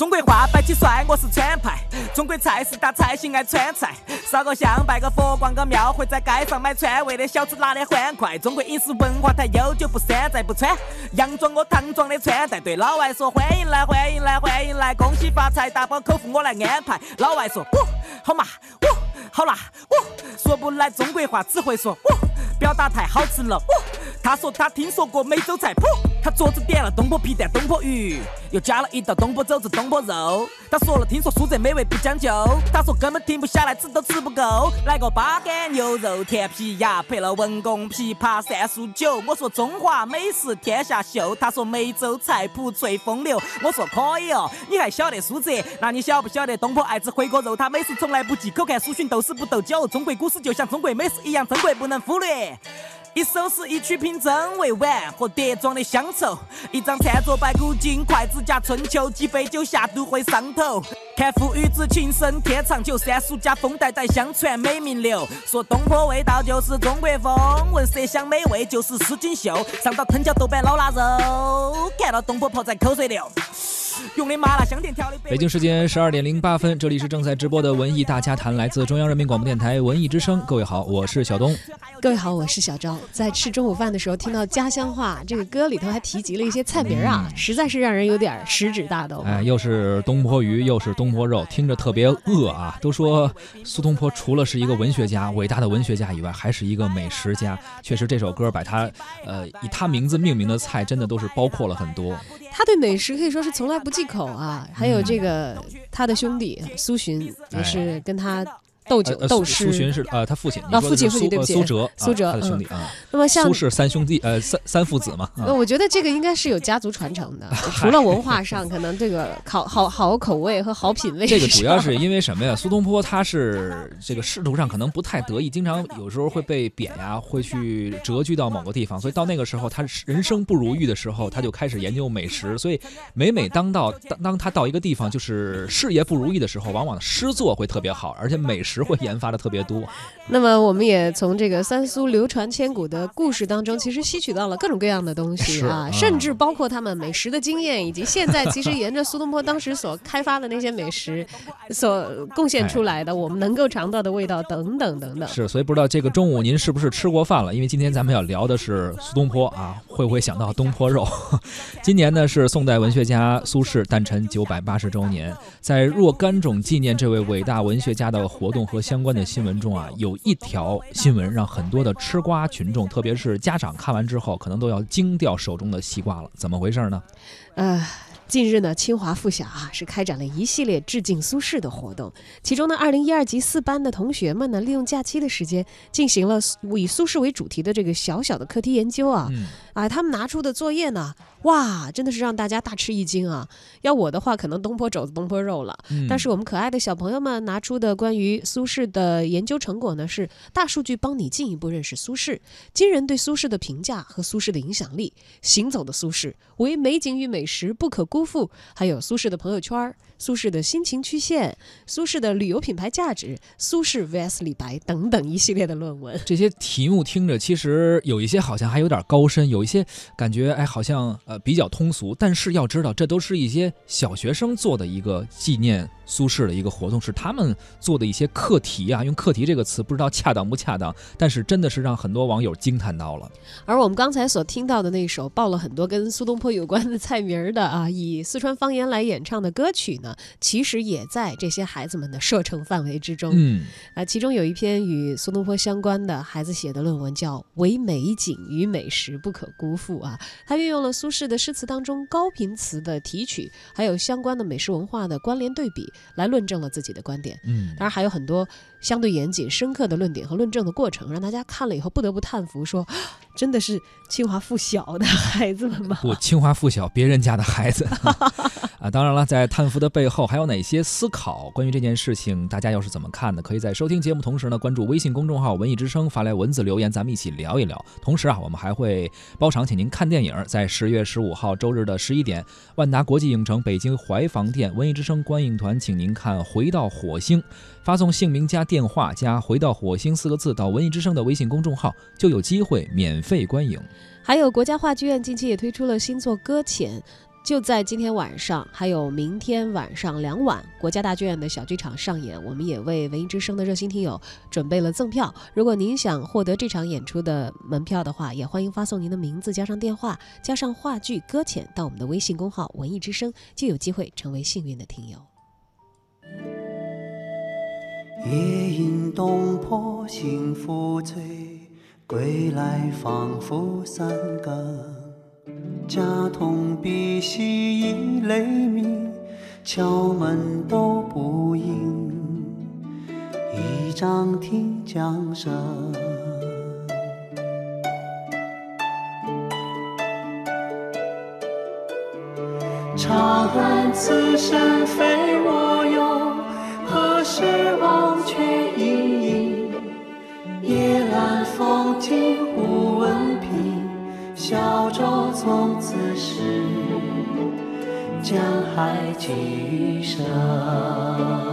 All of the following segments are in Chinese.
中国话摆起帅，我是川派。中国菜是大菜系爱川菜，烧个香，拜个佛，逛个庙，会在街上买川味的小吃？拿的欢快。中国饮食文化太悠久，不山寨不穿洋装我唐装的穿戴。对老外说欢迎来，欢迎来，欢迎来，恭喜发财，大包口福我来安排。老外说，哦，好嘛，哦，好辣，哦，说不来中国话，只会说，哦，表达太好吃？了，哦。他说他听说过美洲菜谱，他桌子点了东坡皮蛋、东坡鱼，又加了一道东坡肘子、东坡肉。他说了听说苏浙美味不讲究，他说根本停不下来，吃都吃不够。来个八干牛肉甜皮鸭，配了文公琵琶三漱酒。我说中华美食天下秀，他说梅州菜谱最风流。我说可以哦，你还晓得苏浙？那你晓不晓得东坡爱吃回锅肉？他美食从来不忌口，看苏洵斗诗不斗酒。中国古诗就像中国美食一样珍贵，不能忽略。一首诗，一曲品真味碗和碟装的乡愁；一张餐桌摆古今，筷子夹春秋；几杯酒下肚会上头。看父与子情深天长久，三叔家风代代相传美名留。说东坡味道就是中国风，闻色香美味就是诗锦绣。上到藤椒豆瓣老腊肉，看到东坡泡菜口水流。用的麻辣香甜调的。北京时间十二点零八分，这里是正在直播的文艺大家谈，来自中央人民广播电台文艺之声。各位好，我是小东。各位好，我是小昭。在吃中午饭的时候，听到家乡话，这个歌里头还提及了一些菜名啊，实在是让人有点食指大动。哎，又是东坡鱼，又是东坡肉，听着特别饿啊。都说苏东坡除了是一个文学家，伟大的文学家以外，还是一个美食家。确实，这首歌把他呃以他名字命名的菜，真的都是包括了很多。他对美食可以说是从来不忌口啊。还有这个他的兄弟苏洵也是跟他。斗酒斗诗，苏洵是呃他父亲啊父亲父亲对不起苏辙苏辙他的兄弟啊。那么像苏轼三兄弟呃三三父子嘛。我觉得这个应该是有家族传承的，除了文化上可能这个好好好口味和好品味。这个主要是因为什么呀？苏东坡他是这个仕途上可能不太得意，经常有时候会被贬呀，会去谪居到某个地方，所以到那个时候他人生不如意的时候，他就开始研究美食。所以每每当到当当他到一个地方就是事业不如意的时候，往往诗作会特别好，而且美食会研发的特别。多，那么我们也从这个三苏流传千古的故事当中，其实吸取到了各种各样的东西啊，甚至包括他们美食的经验，以及现在其实沿着苏东坡当时所开发的那些美食所贡献出来的我们能够尝到的味道等等等等。是，所以不知道这个中午您是不是吃过饭了？因为今天咱们要聊的是苏东坡啊，会不会想到东坡肉？今年呢是宋代文学家苏轼诞辰九百八十周年，在若干种纪念这位伟大文学家的活动和相关的新闻。中啊，有一条新闻让很多的吃瓜群众，特别是家长看完之后，可能都要惊掉手中的西瓜了。怎么回事呢？呃。近日呢，清华附小啊是开展了一系列致敬苏轼的活动。其中呢，二零一二级四班的同学们呢，利用假期的时间，进行了以苏轼为主题的这个小小的课题研究啊。啊，他们拿出的作业呢，哇，真的是让大家大吃一惊啊！要我的话，可能东坡肘子、东坡肉了。但是我们可爱的小朋友们拿出的关于苏轼的研究成果呢，是大数据帮你进一步认识苏轼，惊人对苏轼的评价和苏轼的影响力，行走的苏轼，为美景与美食不可孤。夫妇，还有苏轼的朋友圈苏轼的心情曲线，苏轼的旅游品牌价值，苏轼 vs 李白等等一系列的论文。这些题目听着，其实有一些好像还有点高深，有一些感觉哎，好像呃比较通俗。但是要知道，这都是一些小学生做的一个纪念。苏轼的一个活动是他们做的一些课题啊，用课题这个词不知道恰当不恰当，但是真的是让很多网友惊叹到了。而我们刚才所听到的那首报了很多跟苏东坡有关的菜名的啊，以四川方言来演唱的歌曲呢，其实也在这些孩子们的射程范围之中。嗯，啊，其中有一篇与苏东坡相关的孩子写的论文叫《唯美景与美食不可辜负》啊，他运用了苏轼的诗词当中高频词的提取，还有相关的美食文化的关联对比。来论证了自己的观点，嗯，当然还有很多相对严谨、深刻的论点和论证的过程，让大家看了以后不得不叹服，说 真的是清华附小的孩子们吗？不，清华附小别人家的孩子啊！当然了，在叹服的背后还有哪些思考？关于这件事情，大家又是怎么看的？可以在收听节目同时呢，关注微信公众号“文艺之声”，发来文字留言，咱们一起聊一聊。同时啊，我们还会包场请您看电影，在十月十五号周日的十一点，万达国际影城北京怀房店文艺之声观影团请。您看《回到火星》，发送姓名加电话加“回到火星”四个字到文艺之声的微信公众号，就有机会免费观影。还有国家话剧院近期也推出了新作《搁浅》。就在今天晚上，还有明天晚上两晚，国家大剧院的小剧场上演。我们也为文艺之声的热心听友准备了赠票。如果您想获得这场演出的门票的话，也欢迎发送您的名字加上电话加上话剧搁浅到我们的微信公号“文艺之声”，就有机会成为幸运的听友。夜饮东坡心浮醉，归来仿佛三更。家童鼻息已雷鸣，敲门都不应，一张听江声。长恨此生非我有，何时忘却营营？夜阑风静忽闻频。小舟从，江海寄余生。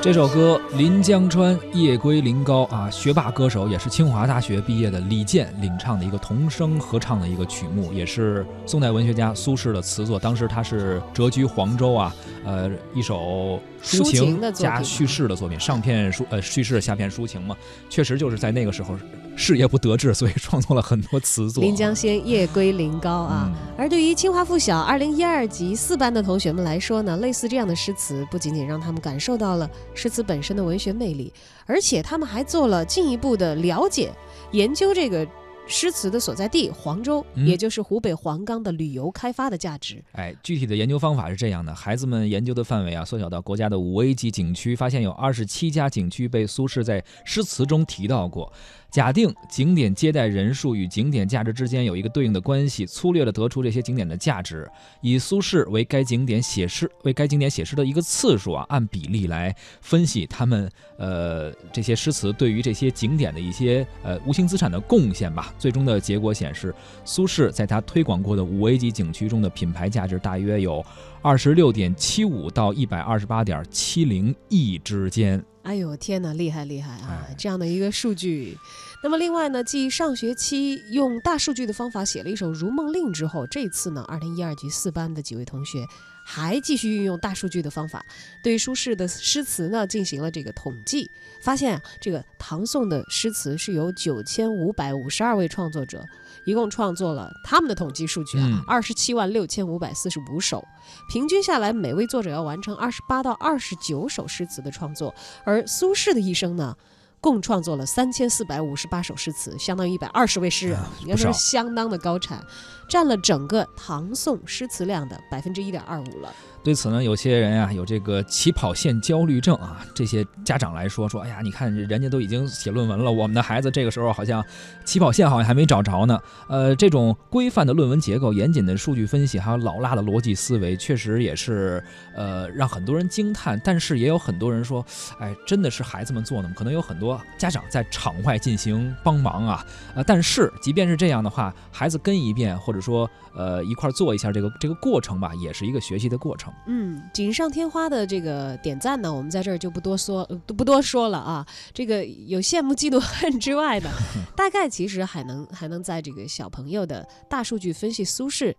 这首歌《临江川夜归临皋》啊，学霸歌手也是清华大学毕业的李健领唱的一个童声合唱的一个曲目，也是宋代文学家苏轼的词作。当时他是谪居黄州啊，呃，一首抒情加叙事的作品，上片抒呃叙事，下片抒情嘛，确实就是在那个时候。事业不得志，所以创作了很多词作。临江仙夜归临高啊，而对于清华附小二零一二级四班的同学们来说呢，类似这样的诗词，不仅仅让他们感受到了诗词本身的文学魅力，而且他们还做了进一步的了解、研究这个。诗词的所在地黄州，也就是湖北黄冈的旅游开发的价值。哎，具体的研究方法是这样的：孩子们研究的范围啊，缩小到国家的五 A 级景区，发现有二十七家景区被苏轼在诗词中提到过。假定景点接待人数与景点价值之间有一个对应的关系，粗略的得出这些景点的价值，以苏轼为该景点写诗为该景点写诗的一个次数啊，按比例来分析他们呃这些诗词对于这些景点的一些呃无形资产的贡献吧。最终的结果显示，苏轼在他推广过的五 A 级景区中的品牌价值大约有二十六点七五到一百二十八点七零亿之间。哎呦天哪，厉害厉害啊！这样的一个数据。那么另外呢，继上学期用大数据的方法写了一首《如梦令》之后，这次呢，二零一二级四班的几位同学。还继续运用大数据的方法，对苏轼的诗词呢进行了这个统计，发现啊，这个唐宋的诗词是由九千五百五十二位创作者一共创作了，他们的统计数据啊，二十七万六千五百四十五首，平均下来每位作者要完成二十八到二十九首诗词的创作，而苏轼的一生呢？共创作了三千四百五十八首诗词，相当于一百二十位诗人，应该说是相当的高产，占了整个唐宋诗词量的百分之一点二五了。对此呢，有些人啊有这个起跑线焦虑症啊，这些家长来说说，哎呀，你看人家都已经写论文了，我们的孩子这个时候好像起跑线好像还没找着呢。呃，这种规范的论文结构、严谨的数据分析，还有老辣的逻辑思维，确实也是呃让很多人惊叹。但是也有很多人说，哎，真的是孩子们做的吗？可能有很多家长在场外进行帮忙啊。呃，但是即便是这样的话，孩子跟一遍，或者说呃一块做一下这个这个过程吧，也是一个学习的过程。嗯，锦上添花的这个点赞呢，我们在这儿就不多说，呃不多说了啊。这个有羡慕、嫉妒、恨之外呢，大概其实还能还能在这个小朋友的大数据分析苏轼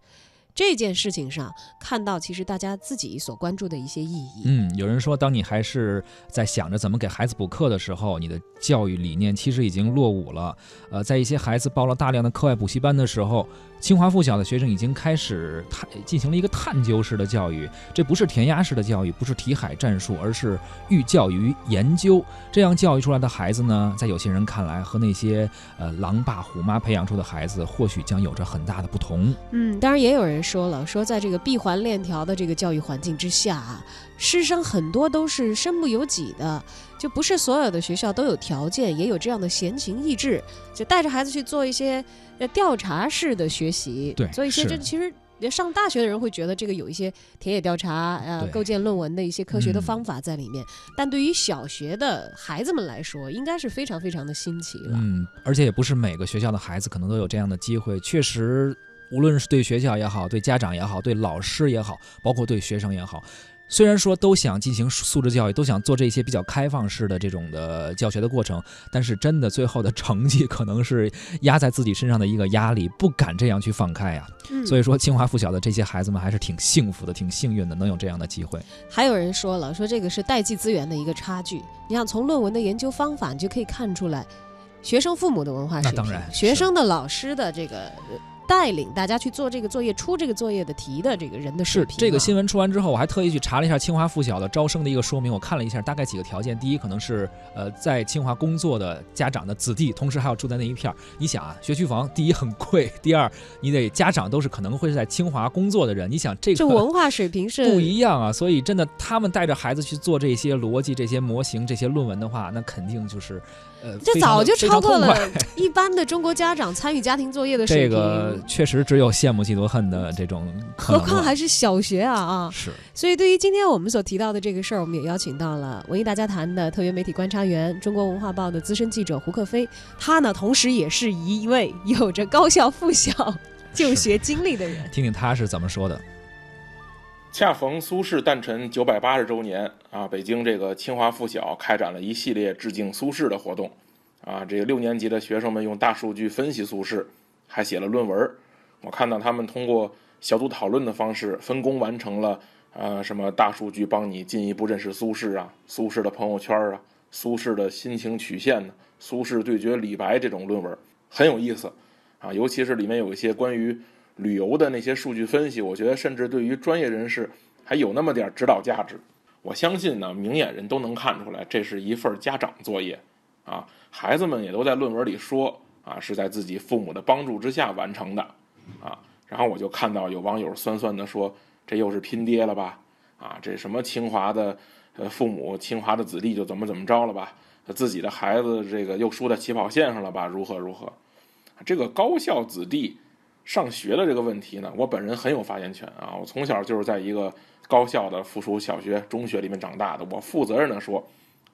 这件事情上看到，其实大家自己所关注的一些意义。嗯，有人说，当你还是在想着怎么给孩子补课的时候，你的教育理念其实已经落伍了。呃，在一些孩子报了大量的课外补习班的时候，清华附小的学生已经开始探进行了一个探究式的教育，这不是填鸭式的教育，不是题海战术，而是寓教于研究。这样教育出来的孩子呢，在有些人看来，和那些呃狼爸虎妈培养出的孩子，或许将有着很大的不同。嗯，当然也有人说了，说在这个闭环链条的这个教育环境之下啊，师生很多都是身不由己的，就不是所有的学校都有条件，也有这样的闲情逸致，就带着孩子去做一些呃调查式的学习，对做一些是这其实。上大学的人会觉得这个有一些田野调查，呃，构建论文的一些科学的嗯方法在里面，但对于小学的孩子们来说，应该是非常非常的新奇了。嗯，而且也不是每个学校的孩子可能都有这样的机会。确实，无论是对学校也好，对家长也好，对老师也好，包括对学生也好，虽然说都想进行素质教育，都想做这些比较开放式的这种的教学的过程，但是真的最后的成绩可能是压在自己身上的一个压力，不敢这样去放开呀。嗯所以说，清华附小的这些孩子们还是挺幸福的，挺幸运的，能有这样的机会。还有人说了，说这个是代际资源的一个差距。你想从论文的研究方法，你就可以看出来，学生父母的文化水平，那当然学生的老师的这个呃带领大家去做这个作业、出这个作业的题的这个人的水是平、啊。这个新闻出完之后，我还特意去查了一下清华附小的招生的一个说明，我看了一下，大概几个条件。第一，可能是呃在清华工作的家长的子弟，同时还要住在那一片儿。你想啊，学区房第一很贵，第二你得家长都是可能会是在清华工作的人。你想这个这文化水平是不一样啊，所以真的他们带着孩子去做这些逻辑、这些模型、这些论文的话，那肯定就是呃这早就超过了 一般的中国家长参与家庭作业的水这，个确实只有羡慕嫉妒恨的这种可何能了况还是小学啊啊！是。所以，对于今天我们所提到的这个事儿，我们也邀请到了文艺大家谈的特约媒体观察员、中国文化报的资深记者胡克飞。他呢，同时也是一位有着高校附小 就学经历的人。听听他是怎么说的。恰逢苏轼诞辰九百八十周年啊，北京这个清华附小开展了一系列致敬苏轼的活动啊。这个六年级的学生们用大数据分析苏轼，还写了论文。我看到他们通过小组讨论的方式，分工完成了呃什么大数据帮你进一步认识苏轼啊，苏轼的朋友圈啊，苏轼的心情曲线呢，苏轼对决李白这种论文很有意思啊，尤其是里面有一些关于。旅游的那些数据分析，我觉得甚至对于专业人士还有那么点指导价值。我相信呢，明眼人都能看出来，这是一份家长作业啊。孩子们也都在论文里说啊，是在自己父母的帮助之下完成的啊。然后我就看到有网友酸酸的说，这又是拼爹了吧？啊，这什么清华的呃父母，清华的子弟就怎么怎么着了吧？自己的孩子这个又输在起跑线上了吧？如何如何？这个高校子弟。上学的这个问题呢，我本人很有发言权啊！我从小就是在一个高校的附属小学、中学里面长大的，我负责任的说，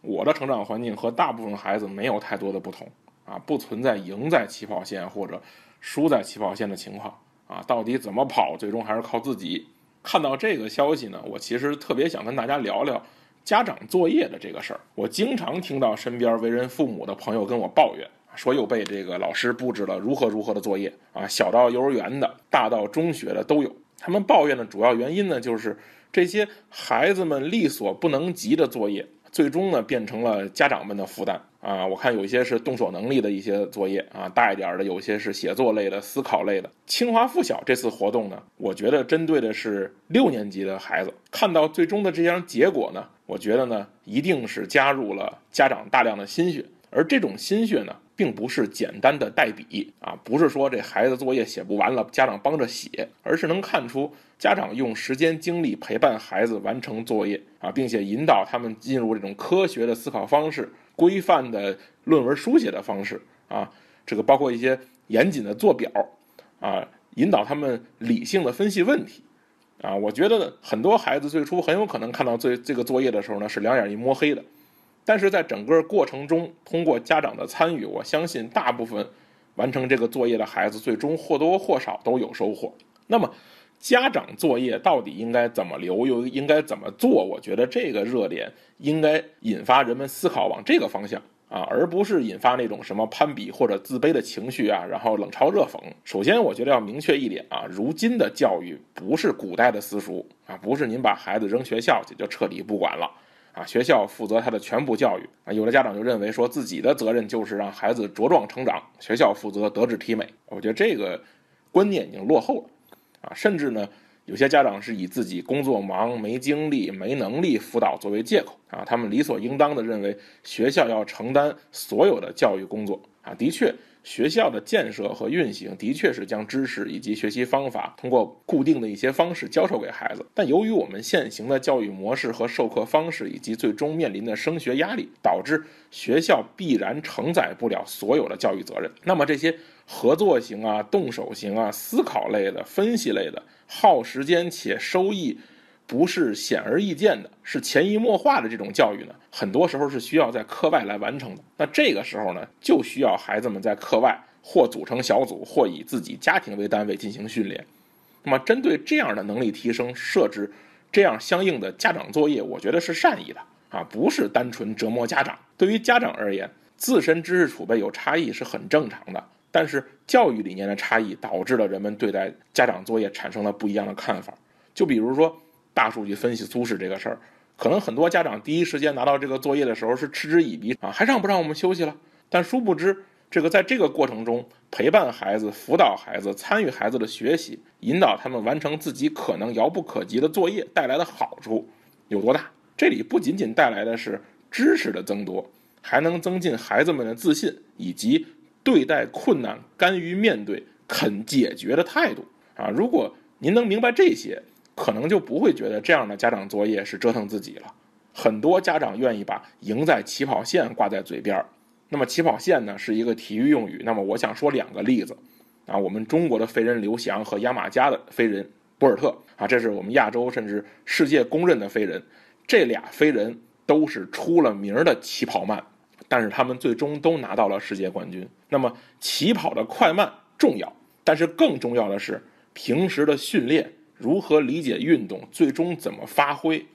我的成长环境和大部分孩子没有太多的不同啊，不存在赢在起跑线或者输在起跑线的情况啊。到底怎么跑，最终还是靠自己。看到这个消息呢，我其实特别想跟大家聊聊家长作业的这个事儿。我经常听到身边为人父母的朋友跟我抱怨。说又被这个老师布置了如何如何的作业啊，小到幼儿园的，大到中学的都有。他们抱怨的主要原因呢，就是这些孩子们力所不能及的作业，最终呢变成了家长们的负担啊。我看有一些是动手能力的一些作业啊，大一点的有些是写作类的、思考类的。清华附小这次活动呢，我觉得针对的是六年级的孩子。看到最终的这样结果呢，我觉得呢，一定是加入了家长大量的心血，而这种心血呢。并不是简单的代笔啊，不是说这孩子作业写不完了，家长帮着写，而是能看出家长用时间精力陪伴孩子完成作业啊，并且引导他们进入这种科学的思考方式、规范的论文书写的方式啊，这个包括一些严谨的做表啊，引导他们理性的分析问题啊。我觉得很多孩子最初很有可能看到最这个作业的时候呢，是两眼一摸黑的。但是在整个过程中，通过家长的参与，我相信大部分完成这个作业的孩子，最终或多或少都有收获。那么，家长作业到底应该怎么留，又应该怎么做？我觉得这个热点应该引发人们思考往这个方向啊，而不是引发那种什么攀比或者自卑的情绪啊，然后冷嘲热讽。首先，我觉得要明确一点啊，如今的教育不是古代的私塾啊，不是您把孩子扔学校去就彻底不管了啊，学校负责他的全部教育啊。有的家长就认为说自己的责任就是让孩子茁壮成长，学校负责德智体美。我觉得这个观念已经落后了。啊，甚至呢，有些家长是以自己工作忙、没精力、没能力辅导作为借口啊，他们理所应当的认为学校要承担所有的教育工作啊。的确，学校的建设和运行的确是将知识以及学习方法通过固定的一些方式教授给孩子，但由于我们现行的教育模式和授课方式以及最终面临的升学压力，导致学校必然承载不了所有的教育责任。那么这些。合作型啊，动手型啊，思考类的、分析类的，耗时间且收益不是显而易见的，是潜移默化的这种教育呢，很多时候是需要在课外来完成的。那这个时候呢，就需要孩子们在课外或组成小组，或以自己家庭为单位进行训练。那么，针对这样的能力提升，设置这样相应的家长作业，我觉得是善意的啊，不是单纯折磨家长。对于家长而言，自身知识储备有差异是很正常的。但是教育理念的差异导致了人们对待家长作业产生了不一样的看法。就比如说大数据分析苏轼这个事儿，可能很多家长第一时间拿到这个作业的时候是嗤之以鼻啊，还让不让我们休息了？但殊不知，这个在这个过程中陪伴孩子、辅导孩子、参与孩子的学习，引导他们完成自己可能遥不可及的作业带来的好处有多大？这里不仅仅带来的是知识的增多，还能增进孩子们的自信以及。对待困难甘于面对、肯解决的态度啊！如果您能明白这些，可能就不会觉得这样的家长作业是折腾自己了。很多家长愿意把“赢在起跑线”挂在嘴边儿。那么起跑线呢，是一个体育用语。那么我想说两个例子啊，我们中国的飞人刘翔和牙买加的飞人博尔特啊，这是我们亚洲甚至世界公认的飞人。这俩飞人都是出了名的起跑慢。但是他们最终都拿到了世界冠军。那么起跑的快慢重要，但是更重要的是平时的训练，如何理解运动，最终怎么发挥，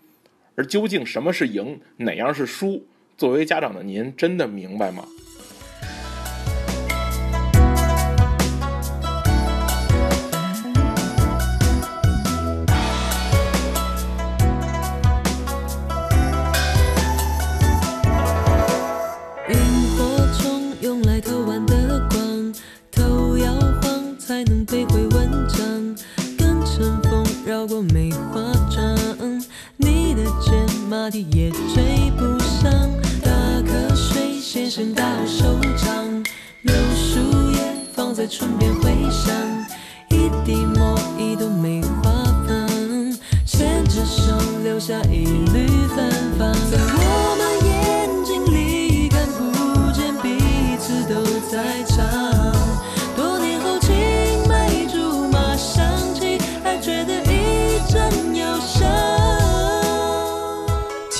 而究竟什么是赢，哪样是输？作为家长的您，真的明白吗？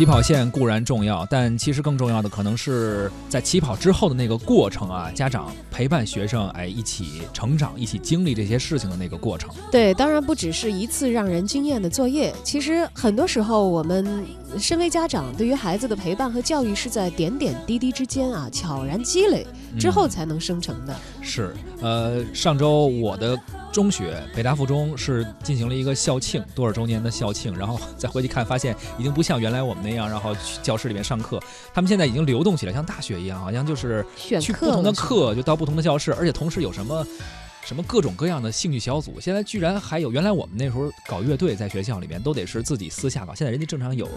起跑线固然重要，但其实更重要的可能是在起跑之后的那个过程啊，家长陪伴学生，哎，一起成长，一起经历这些事情的那个过程。对，当然不只是一次让人惊艳的作业，其实很多时候我们身为家长，对于孩子的陪伴和教育是在点点滴滴之间啊，悄然积累之后才能生成的。是，呃，上周我的。中学北大附中是进行了一个校庆，多少周年的校庆，然后再回去看，发现已经不像原来我们那样，然后去教室里面上课，他们现在已经流动起来，像大学一样，好像就是去不同的课就到不同的教室，而且同时有什么。什么各种各样的兴趣小组，现在居然还有。原来我们那时候搞乐队，在学校里面都得是自己私下搞，现在人家正常有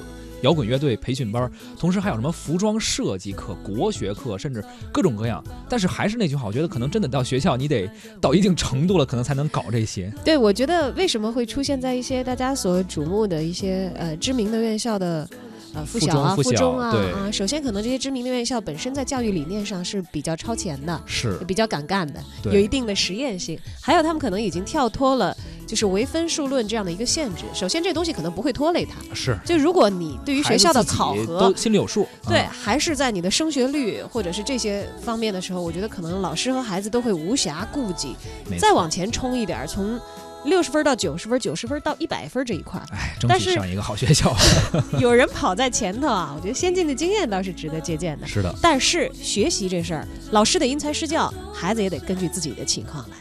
摇滚乐队培训班，同时还有什么服装设计课、国学课，甚至各种各样。但是还是那句话，我觉得可能真的到学校，你得到一定程度了，可能才能搞这些。对，我觉得为什么会出现在一些大家所瞩目的一些呃知名的院校的。呃，附小啊，附中啊，啊，首先可能这些知名的院校本身在教育理念上是比较超前的，是比较敢干的，有一定的实验性。还有他们可能已经跳脱了就是唯分数论这样的一个限制。首先这东西可能不会拖累他，是。就如果你对于学校的考核都心里有数，对，还是在你的升学率或者是这些方面的时候，我觉得可能老师和孩子都会无暇顾及。再往前冲一点，从六十分到九十分，九十分到一百分这一块儿，哎，争取上一个好学校。有人跑在前头啊，我觉得先进的经验倒是值得借鉴的。是的，但是学习这事儿，老师得因材施教，孩子也得根据自己的情况来。